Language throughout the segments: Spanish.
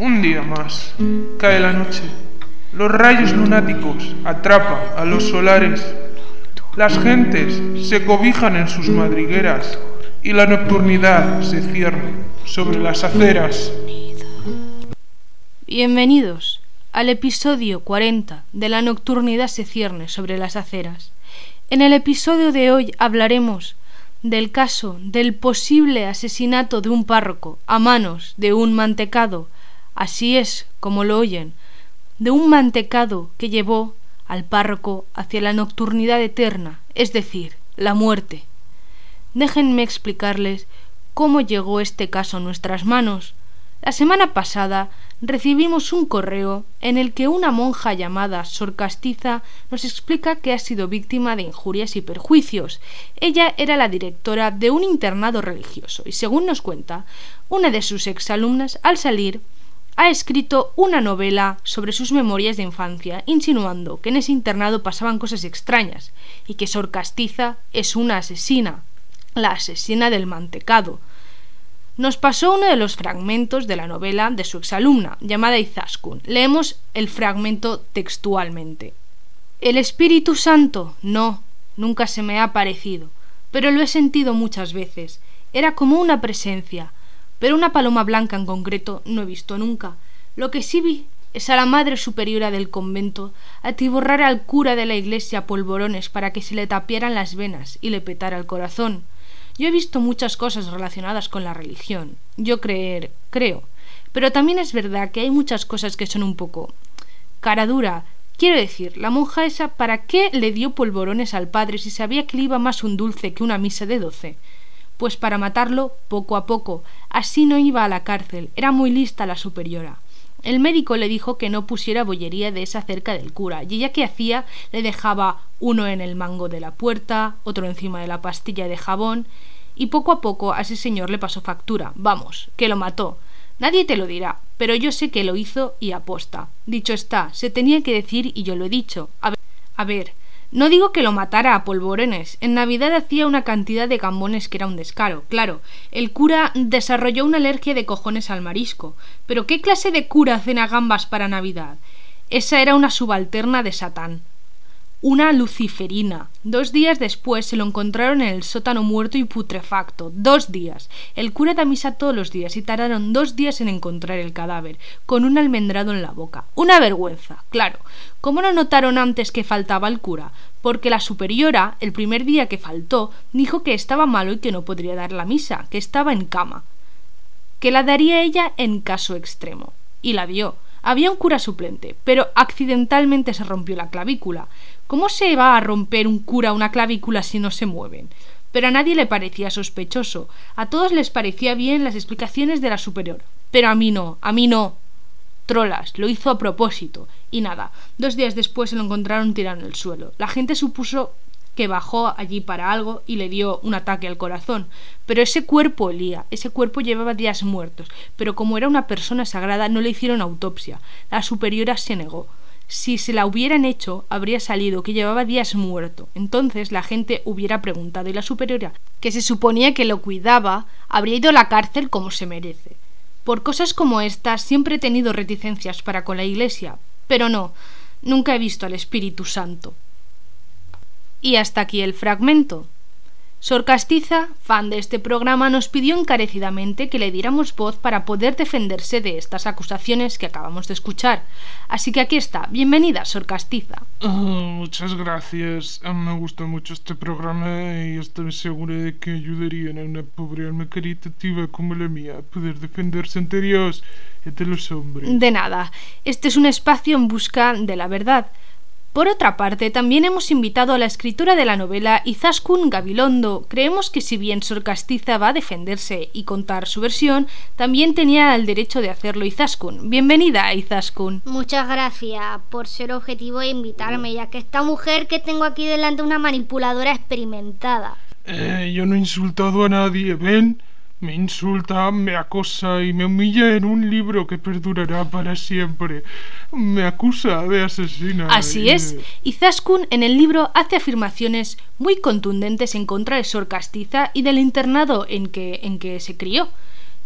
Un día más. Cae la noche. Los rayos lunáticos atrapan a los solares. Las gentes se cobijan en sus madrigueras y la nocturnidad se cierne sobre las aceras. Bienvenidos al episodio 40 de La nocturnidad se cierne sobre las aceras. En el episodio de hoy hablaremos del caso del posible asesinato de un párroco a manos de un mantecado así es como lo oyen, de un mantecado que llevó al párroco hacia la nocturnidad eterna, es decir, la muerte. Déjenme explicarles cómo llegó este caso a nuestras manos. La semana pasada recibimos un correo en el que una monja llamada Sor Castiza nos explica que ha sido víctima de injurias y perjuicios. Ella era la directora de un internado religioso y según nos cuenta, una de sus exalumnas al salir ha escrito una novela sobre sus memorias de infancia, insinuando que en ese internado pasaban cosas extrañas y que Sor Castiza es una asesina, la asesina del mantecado. Nos pasó uno de los fragmentos de la novela de su exalumna, llamada Izaskun. Leemos el fragmento textualmente. El Espíritu Santo, no, nunca se me ha parecido, pero lo he sentido muchas veces. Era como una presencia, pero una paloma blanca en concreto no he visto nunca. Lo que sí vi es a la madre superiora del convento atiborrar al cura de la iglesia polvorones para que se le tapiaran las venas y le petara el corazón. Yo he visto muchas cosas relacionadas con la religión. Yo creer, creo. Pero también es verdad que hay muchas cosas que son un poco cara dura. Quiero decir, la monja esa, ¿para qué le dio polvorones al padre si sabía que le iba más un dulce que una misa de doce? Pues para matarlo poco a poco. Así no iba a la cárcel. Era muy lista la superiora. El médico le dijo que no pusiera bollería de esa cerca del cura, y ella que hacía le dejaba uno en el mango de la puerta, otro encima de la pastilla de jabón, y poco a poco a ese señor le pasó factura. Vamos, que lo mató. Nadie te lo dirá, pero yo sé que lo hizo y aposta. Dicho está, se tenía que decir y yo lo he dicho. A ver, a ver no digo que lo matara a polvorones. En Navidad hacía una cantidad de gambones que era un descaro. Claro, el cura desarrolló una alergia de cojones al marisco. Pero ¿qué clase de cura cena gambas para Navidad? Esa era una subalterna de Satán una luciferina. Dos días después se lo encontraron en el sótano muerto y putrefacto. Dos días. El cura da misa todos los días y tardaron dos días en encontrar el cadáver, con un almendrado en la boca. Una vergüenza, claro. ¿Cómo no notaron antes que faltaba el cura? Porque la superiora, el primer día que faltó, dijo que estaba malo y que no podría dar la misa, que estaba en cama. Que la daría ella en caso extremo. Y la dio. Había un cura suplente, pero accidentalmente se rompió la clavícula. ¿Cómo se va a romper un cura una clavícula si no se mueven? Pero a nadie le parecía sospechoso. A todos les parecía bien las explicaciones de la superior. Pero a mí no, a mí no. Trolas, lo hizo a propósito. Y nada, dos días después se lo encontraron tirado en el suelo. La gente supuso que bajó allí para algo y le dio un ataque al corazón. Pero ese cuerpo olía, ese cuerpo llevaba días muertos, pero como era una persona sagrada no le hicieron autopsia. La superiora se negó. Si se la hubieran hecho, habría salido que llevaba días muerto. Entonces la gente hubiera preguntado y la superiora, que se suponía que lo cuidaba, habría ido a la cárcel como se merece. Por cosas como estas siempre he tenido reticencias para con la Iglesia, pero no, nunca he visto al Espíritu Santo. Y hasta aquí el fragmento. Sor Castiza, fan de este programa, nos pidió encarecidamente que le diéramos voz para poder defenderse de estas acusaciones que acabamos de escuchar. Así que aquí está. Bienvenida, Sor Castiza. Ah, muchas gracias. Me gusta mucho este programa y estoy segura de que ayudarían a una pobre alma caritativa como la mía a poder defenderse ante Dios y ante los hombres. De nada. Este es un espacio en busca de la verdad. Por otra parte, también hemos invitado a la escritora de la novela Izaskun Gabilondo. Creemos que si bien Sor Castiza va a defenderse y contar su versión, también tenía el derecho de hacerlo Izaskun. Bienvenida, Izaskun. Muchas gracias por ser objetivo e invitarme, ya que esta mujer que tengo aquí delante es una manipuladora experimentada. Eh, yo no he insultado a nadie, ¿ven? Me insulta, me acosa y me humilla en un libro que perdurará para siempre. Me acusa de asesina. Así es. Y Zaskun en el libro hace afirmaciones muy contundentes en contra de Sor Castiza y del internado en que, en que se crió.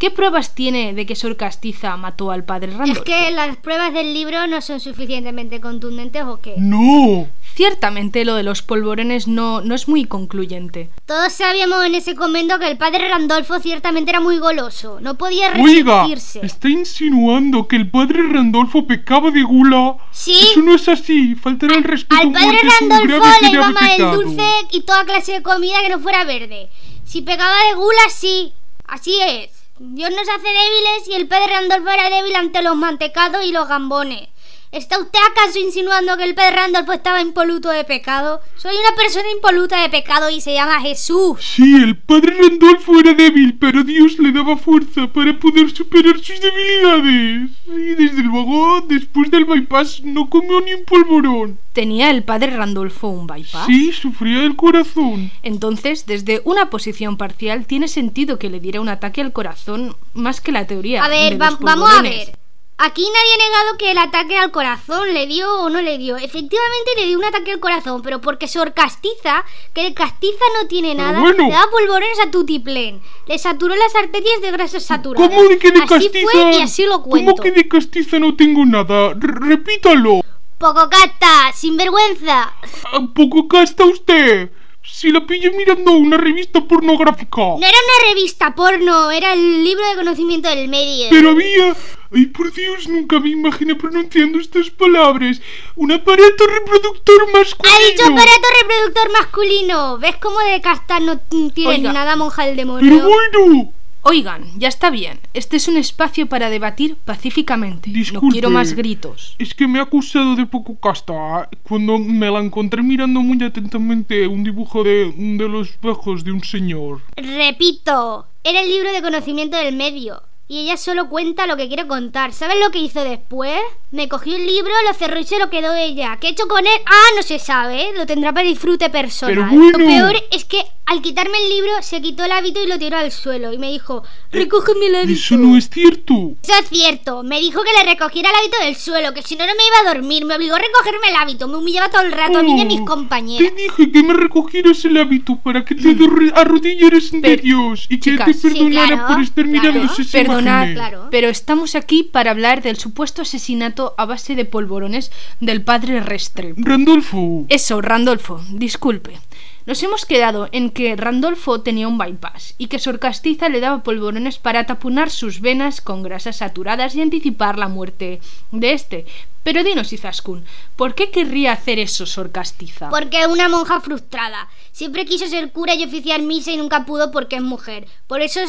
¿Qué pruebas tiene de que Sor Castiza mató al padre Randolfo? ¿Es que las pruebas del libro no son suficientemente contundentes o qué? No. Ciertamente lo de los polvorones no, no es muy concluyente. Todos sabíamos en ese convento que el padre Randolfo ciertamente era muy goloso. No podía Oiga, resistirse. está insinuando que el padre Randolfo pecaba de gula. Sí. Eso no es así. Faltará el respeto Al padre Randolfo le iba mal el dulce y toda clase de comida que no fuera verde. Si pecaba de gula, sí. Así es. Dios nos hace débiles y el padre Randolfo era débil ante los mantecados y los gambones. ¿Está usted acaso insinuando que el padre Randolfo estaba impoluto de pecado? Soy una persona impoluta de pecado y se llama Jesús. Sí, el padre Randolfo era débil, pero Dios le daba fuerza para poder superar sus debilidades. Y desde luego, después del bypass, no comió ni un polvorón. ¿Tenía el padre Randolfo un bypass? Sí, sufría del corazón. Entonces, desde una posición parcial, tiene sentido que le diera un ataque al corazón más que la teoría. A ver, de va- los vamos a ver. Aquí nadie ha negado que el ataque al corazón le dio o no le dio. Efectivamente le dio un ataque al corazón, pero porque Sor Castiza, que de castiza no tiene Pero nada, bueno. le da polvorones a tutiplén. Le saturó las arterias de grasas saturadas. ¿Cómo de que de así castiza? fue y así lo cuento. ¿Cómo que de castiza no tengo nada? R- repítalo. Poco casta, sinvergüenza. ¿A poco casta usted? Si la pillé mirando una revista pornográfica. No era una revista porno, era el libro de conocimiento del medio. Pero había... Ay, por Dios, nunca me imaginé pronunciando estas palabras. Un aparato reproductor masculino. Ha dicho aparato reproductor masculino. ¿Ves cómo de casta no mm, tiene Oiga. nada monja el demonio? Pero bueno. Oigan, ya está bien. Este es un espacio para debatir pacíficamente. No Disculpe. quiero más gritos. Es que me ha acusado de poco casta cuando me la encontré mirando muy atentamente un dibujo de, de los bajos de un señor. Repito, era el libro de conocimiento del medio. Y ella solo cuenta lo que quiere contar. ¿Sabes lo que hizo después? Me cogió el libro, lo cerró y se lo quedó ella. ¿Qué he hecho con él? Ah, no se sabe. Lo tendrá para disfrute personal. Bueno. Lo peor es que al quitarme el libro se quitó el hábito y lo tiró al suelo. Y me dijo, recógeme el hábito. Eso no es cierto. Eso es cierto. Me dijo que le recogiera el hábito del suelo, que si no, no me iba a dormir. Me obligó a recogerme el hábito. Me humillaba todo el rato a mí y a mis Oh, compañeras. Te dije que me recogieras el hábito para que te arro- arrodillaras ante Dios y que chicas. te Sí, perdonara claro, por estar claro. mirando esas Perdonad. Claro. pero estamos aquí para hablar del supuesto asesinato a base de polvorones del padre Restrepo. Randolfo. Eso, Randolfo, disculpe. Nos hemos quedado en que Randolfo tenía un bypass y que Sor Castiza le daba polvorones para taponar sus venas con grasas saturadas y anticipar la muerte de este. Pero dinos, Izaskun, ¿por qué querría hacer eso Sor Castiza? Porque es una monja frustrada. Siempre quiso ser cura y oficiar misa y nunca pudo porque es mujer. Por eso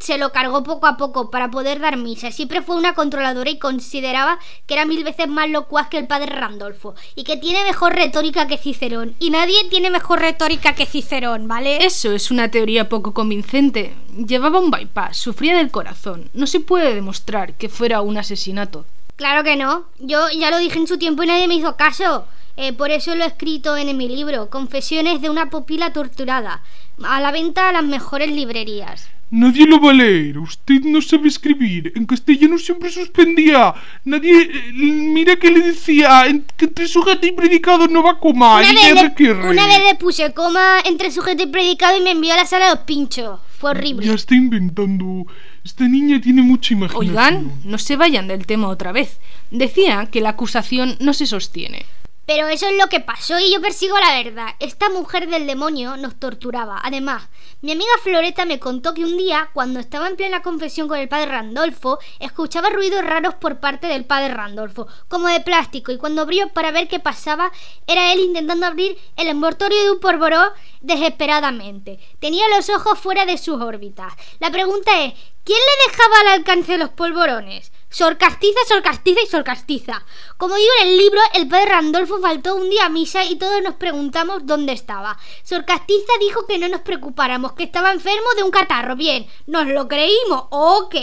se lo cargó poco a poco para poder dar misa. Siempre fue una controladora y consideraba que era mil veces más locuaz que el padre Randolfo. Y que tiene mejor retórica que Cicerón. Y nadie tiene mejor retórica que Cicerón, ¿vale? Eso es una teoría poco convincente. Llevaba un bypass, sufría del corazón. No se puede demostrar que fuera un asesinato. Claro que no. Yo ya lo dije en su tiempo y nadie me hizo caso. Eh, por eso lo he escrito en mi libro, Confesiones de una pupila torturada. A la venta a las mejores librerías. Nadie lo va a leer. Usted no sabe escribir. En castellano siempre suspendía. Nadie. eh, Mira que le decía que entre sujeto y predicado no va a comar. Una y vez, le, una vez le puse coma entre sujeto y predicado y me envió a la sala de los pinchos. Fue horrible. Ya está inventando. Esta niña tiene mucha imaginación. Oigan, no se vayan del tema otra vez. Decía que la acusación no se sostiene. Pero eso es lo que pasó y yo persigo la verdad. Esta mujer del demonio nos torturaba. Además, mi amiga Floreta me contó que un día, cuando estaba en plena confesión con el padre Randolfo, escuchaba ruidos raros por parte del padre Randolfo, como de plástico, y cuando abrió para ver qué pasaba, era él intentando abrir el envoltorio de un porboró desesperadamente. Tenía los ojos fuera de sus órbitas. La pregunta es, ¿quién le dejaba al alcance los polvorones? Sor Castiza, Sor Castiza y Sor Castiza. Como digo en el libro, el padre Randolfo faltó un día a misa y todos nos preguntamos dónde estaba. Sor Castiza dijo que no nos preocupáramos, que estaba enfermo de un catarro. Bien, nos lo creímos. Ok.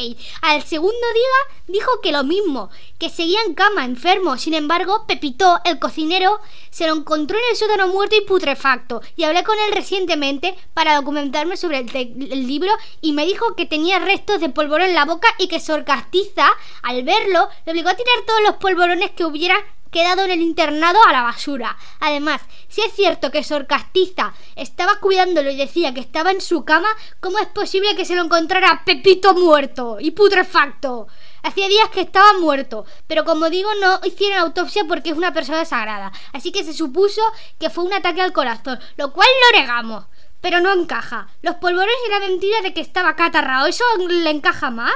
Al segundo día dijo que lo mismo, que seguía en cama, enfermo. Sin embargo, Pepito, el cocinero, se lo encontró en el sótano muerto y putrefacto. Y hablé con él recientemente para documentarme sobre el, libro y me dijo que tenía restos de polvorón en la boca y que Sor Castiza, al verlo, le obligó a tirar todos los polvorones que hubiera quedado en el internado a la basura. Además, si es cierto que Sor Castiza estaba cuidándolo y decía que estaba en su cama, ¿cómo es posible que se lo encontrara Pepito muerto y putrefacto? Hacía días que estaba muerto, pero como digo, no hicieron autopsia porque es una persona sagrada. Así que se supuso que fue un ataque al corazón, lo cual lo negamos. Pero no encaja. Los polvorones y la mentira de que estaba catarrado, ¿eso le encaja más?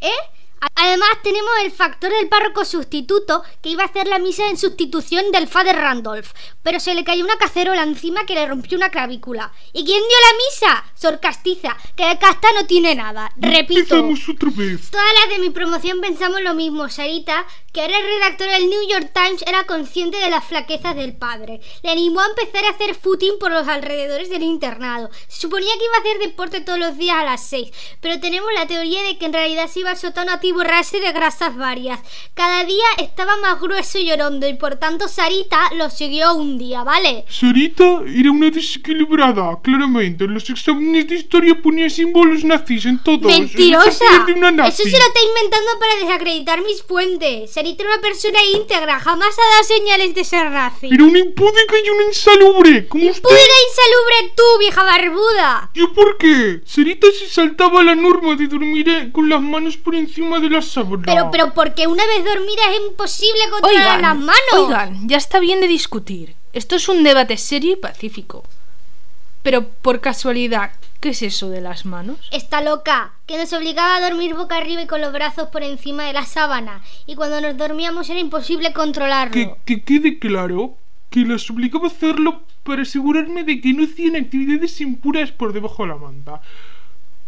¿Eh? Además tenemos el factor del párroco sustituto que iba a hacer la misa en sustitución del Father Randolph, pero se le cayó una cacerola encima que le rompió una clavícula. ¿Y quién dio la misa? Sor Castiza, que de casta no tiene nada. Repito. otra vez. Todas las de mi promoción pensamos lo mismo, Sarita, que ahora el redactor del New York Times era consciente de las flaquezas del padre. Le animó a empezar a hacer footing por los alrededores del internado. Se suponía que iba a hacer deporte todos los días a las seis, pero tenemos la teoría de que en realidad se iba al sótano a borrarse de grasas varias. Cada día estaba más grueso y llorando y por tanto Sarita lo siguió un día, ¿vale? Sarita era una desequilibrada, claramente. En los exámenes de historia ponía símbolos nazis en todos. ¡Mentirosa! Eso se lo está inventando para desacreditar mis fuentes. Sarita era una persona íntegra, jamás ha dado señales de ser nazi. Era una impúdica y una insalubre, como ¡Impúdica e insalubre tú, vieja barbuda! ¿Yo por qué? Sarita se saltaba la norma de dormir con las manos por encima de la sábana. Pero, pero porque una vez dormida es imposible controlar las manos. Oigan, ya está bien de discutir. Esto es un debate serio y pacífico. Pero por casualidad, ¿qué es eso de las manos? Está loca, que nos obligaba a dormir boca arriba y con los brazos por encima de la sábana. Y cuando nos dormíamos era imposible controlarlo. Que, que quede claro que las obligaba a hacerlo para asegurarme de que no hacían actividades impuras por debajo de la manta.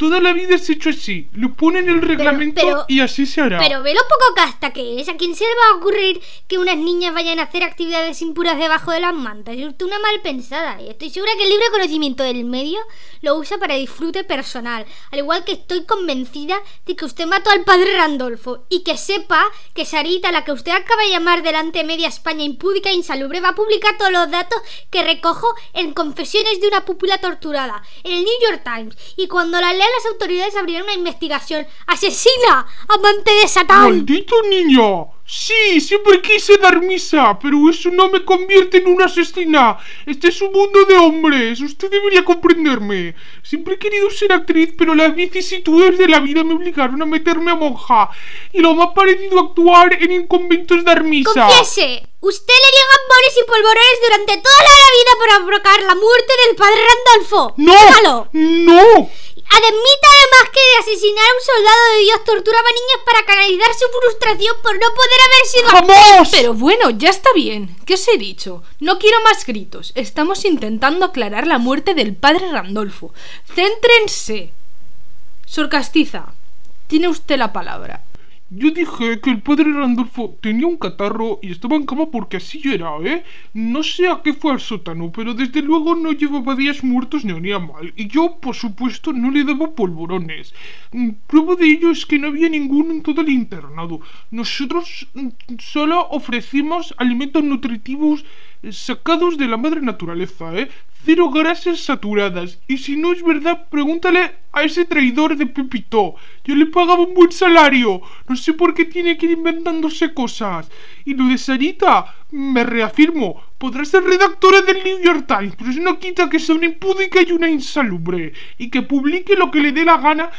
Toda la vida es hecho así. Lo pone en el reglamento y así se hará. Pero ve lo poco casta que es. ¿A quién se le va a ocurrir que unas niñas vayan a hacer actividades impuras debajo de las mantas? Es una mal pensada. Y estoy segura que el libre conocimiento del medio lo usa para disfrute personal. Al igual que estoy convencida de que usted mató al padre Randolfo. Y que sepa que Sarita, la que usted acaba de llamar delante de media España impúdica e insalubre, va a publicar todos los datos que recojo en Confesiones de una pupila torturada, en el New York Times. Y cuando la lea las autoridades abrieron una investigación. ¡Asesina! ¡Amante de Satán! ¡Maldito niño! Sí, siempre quise dar misa, pero eso no me convierte en una asesina. Este es un mundo de hombres. Usted debería comprenderme. Siempre he querido ser actriz, pero las vicisitudes de la vida me obligaron a meterme a monja. Y lo más parecido a actuar en un convento es dar misa. Confiese, usted le dio gambones y polvorones durante toda la vida para provocar la muerte del padre Randolfo. ¡No! ¡No! Admita además que de asesinar a un soldado de Dios torturaba niños para canalizar su frustración por no poder haber sido... ¡Vamos! Pero bueno, ya está bien. ¿Qué os he dicho? No quiero más gritos. Estamos intentando aclarar la muerte del padre Randolfo. Céntrense. Sor Castiza, tiene usted la palabra. Yo dije que el padre Randolfo tenía un catarro y estaba en cama porque así era, ¿eh? No sé a qué fue al sótano, pero desde luego no llevaba días muertos ni olía mal. Y yo, por supuesto, no le daba polvorones. Mm, prueba de ello es que no había ninguno en todo el internado. Nosotros mm, solo ofrecimos alimentos nutritivos sacados de la madre naturaleza, ¿eh? Cero grasas saturadas. Y si no es verdad, pregúntale a ese traidor de Pepito. Yo le pagaba un buen salario. No sé por qué tiene que ir inventándose cosas. Y lo de Sarita, me reafirmo, podrá ser redactora del New York Times, pero eso no quita que sea una impúdica y una insalubre. Y que publique lo que le dé la gana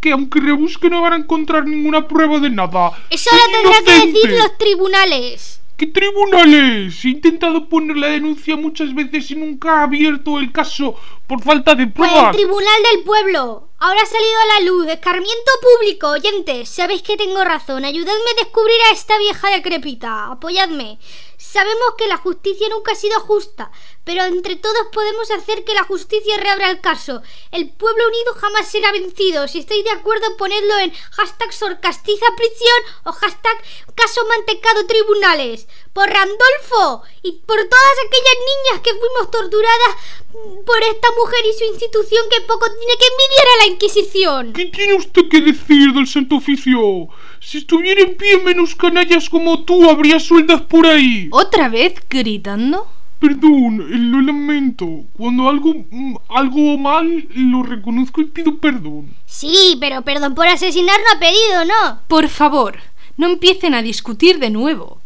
que aunque rebusque no van a encontrar ninguna prueba de nada. Eso lo tendrán que decir los tribunales. ¿Qué tribunales? He intentado poner la denuncia muchas veces y nunca ha abierto el caso por falta de pruebas. Pues el tribunal del pueblo. Ahora ha salido a la luz. Escarmiento público. Oyentes, sabéis que tengo razón. Ayudadme a descubrir a esta vieja decrépita. Apoyadme. Sabemos que la justicia nunca ha sido justa, pero entre todos podemos hacer que la justicia reabra el caso. El pueblo unido jamás será vencido. Si estáis de acuerdo, ponedlo en hashtag sorcastiza prisión o hashtag caso mantecado tribunales. Por Randolfo y por todas aquellas niñas que fuimos torturadas por esta mujer y su institución que poco tiene que envidiar a la Inquisición. ¿Qué tiene usted que decir del Santo Oficio? Si estuviera en pie menos canallas como tú, habría sueldas por ahí. ¿Otra vez gritando? Perdón, lo lamento. Cuando algo, mm, algo mal, lo reconozco y pido perdón. Sí, pero perdón por asesinar no ha pedido, ¿no? Por favor, no empiecen a discutir de nuevo.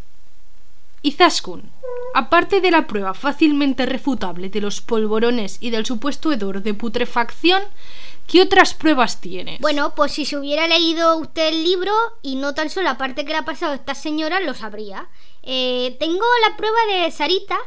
Izaskun, aparte de la prueba fácilmente refutable de los polvorones y del supuesto hedor de putrefacción, ¿qué otras pruebas tienes? Bueno, pues si se hubiera leído usted el libro y no tan solo la parte que le ha pasado esta señora, lo sabría. Eh, tengo la prueba de Sarita,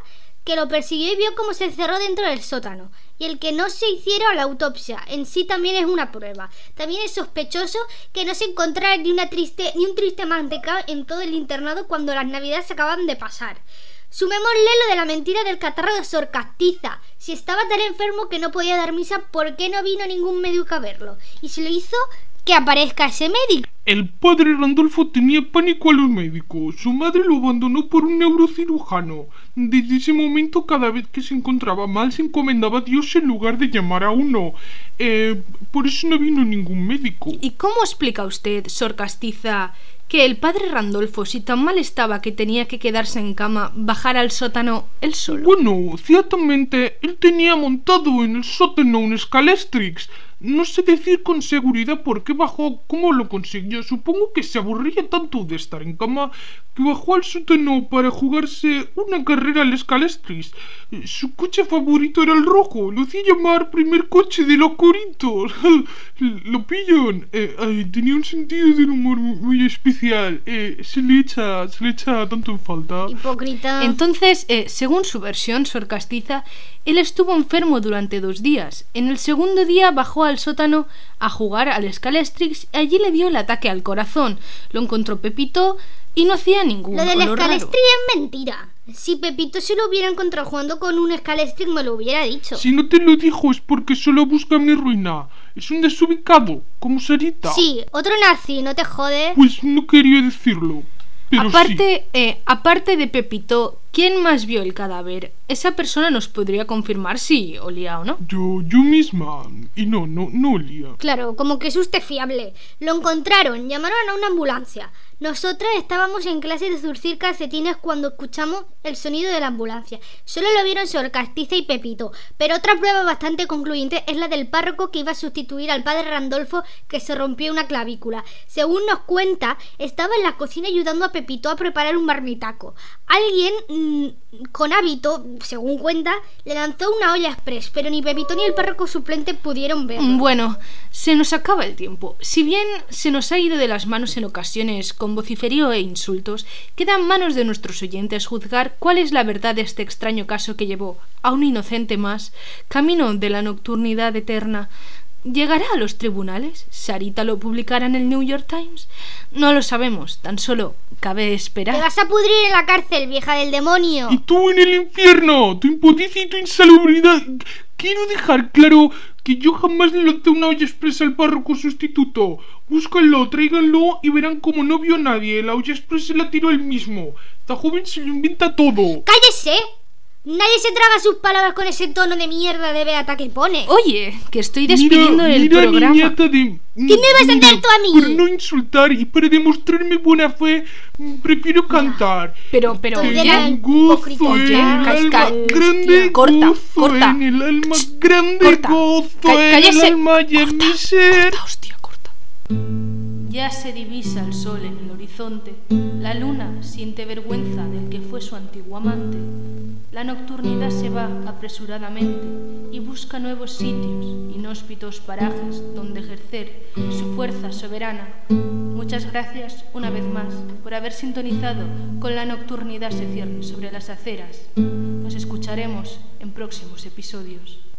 que lo persiguió y vio cómo se encerró dentro del sótano. Y el que no se hiciera la autopsia en sí también es una prueba. También es sospechoso que no se encontrara ni, una triste, ni un triste manteca en todo el internado cuando las navidades se acaban de pasar. Sumémosle lo de la mentira del catarro de Sor Castiza. Si estaba tan enfermo que no podía dar misa, ¿por qué no vino ningún médico a verlo? Y si lo hizo, que aparezca ese médico. El padre Randolfo tenía pánico a los médicos. Su madre lo abandonó por un neurocirujano. Desde ese momento, cada vez que se encontraba mal, se encomendaba a Dios en lugar de llamar a uno. Eh, por eso no vino ningún médico. ¿Y cómo explica usted, Sor Castiza, que el padre Randolfo, si tan mal estaba que tenía que quedarse en cama, bajara al sótano él solo? Bueno, ciertamente, él tenía montado en el sótano un escalestrix. No sé decir con seguridad por qué bajó, cómo lo consiguió. Supongo que se aburría tanto de estar en cama que bajó al sótano para jugarse una carrera al escalestrix. Su coche favorito era el rojo. Lo hacía llamar primer coche de los coritos. lo pillan. Eh, tenía un sentido del humor muy especial. Eh, se le echa, se le echa tanto en falta. Hipócrita. Entonces, eh, según su versión, Sor Castiza, él estuvo enfermo durante dos días. En el segundo día bajó al sótano a jugar al Scalestrix y allí le dio el ataque al corazón. Lo encontró Pepito y no hacía ningún Lo del. Scalestrix es mentira. Si Pepito se lo hubiera encontrado jugando con un Scalestrix me lo hubiera dicho. Si no te lo dijo es porque solo busca mi ruina. Es un desubicado, como Sarita. Sí, otro nazi, no te jodes. Pues no quería decirlo. Pero sí. Aparte, eh, aparte de Pepito, ¿quién más vio el cadáver? Esa persona nos podría confirmar si olía o no. Yo, yo misma. Y no, no, no olía. Claro, como que es usted fiable. Lo encontraron, llamaron a una ambulancia. Nosotras estábamos en clase de zurcir calcetines cuando escuchamos el sonido de la ambulancia. Solo lo vieron Sor Castiza y Pepito, pero otra prueba bastante concluyente es la del párroco que iba a sustituir al padre Randolfo que se rompió una clavícula. Según nos cuenta, estaba en la cocina ayudando a Pepito a preparar un marmitaco. Alguien con hábito, según cuenta, le lanzó una olla express, pero ni Pepito ni el párroco suplente pudieron verlo. Bueno, se nos acaba el tiempo. Si bien se nos ha ido de las manos en ocasiones con vociferío e insultos, queda en manos de nuestros oyentes juzgar cuál es la verdad de este extraño caso que llevó a un inocente más camino de la nocturnidad eterna. ¿Llegará a los tribunales? ¿Sarita lo publicará en el New York Times? No lo sabemos, tan solo cabe esperar. Te vas a pudrir en la cárcel, vieja del demonio. Y tú en el infierno, tu impotencia y tu insalubridad. Quiero dejar claro que yo jamás le lancé una olla expresa al párroco sustituto. Búscanlo, tráiganlo y verán como no vio a nadie. La olla expresa se la tiró él mismo. Esta joven se lo inventa todo. ¡Cállese! Nadie se traga sus palabras con ese tono de mierda de beata que pone. Oye, que estoy despidiendo mira, el mira, programa. niñata de... ¿Qué me vas a hacer tú a mí? Por no insultar y para demostrarme buena fe, mm, prefiero cantar. Pero, pero, eras Gran gozo en ya. el alma, grande corta, gozo corta. en el alma, grande corta. gozo en el cállese. alma y en mi ser. Corta, hostia, corta. Ya se divisa el sol en el horizonte. La luna siente vergüenza del que fue su antiguo amante. La nocturnidad se va apresuradamente y busca nuevos sitios, inhóspitos parajes donde ejercer su fuerza soberana. Muchas gracias una vez más por haber sintonizado con la nocturnidad se cierne sobre las aceras. Nos escucharemos en próximos episodios.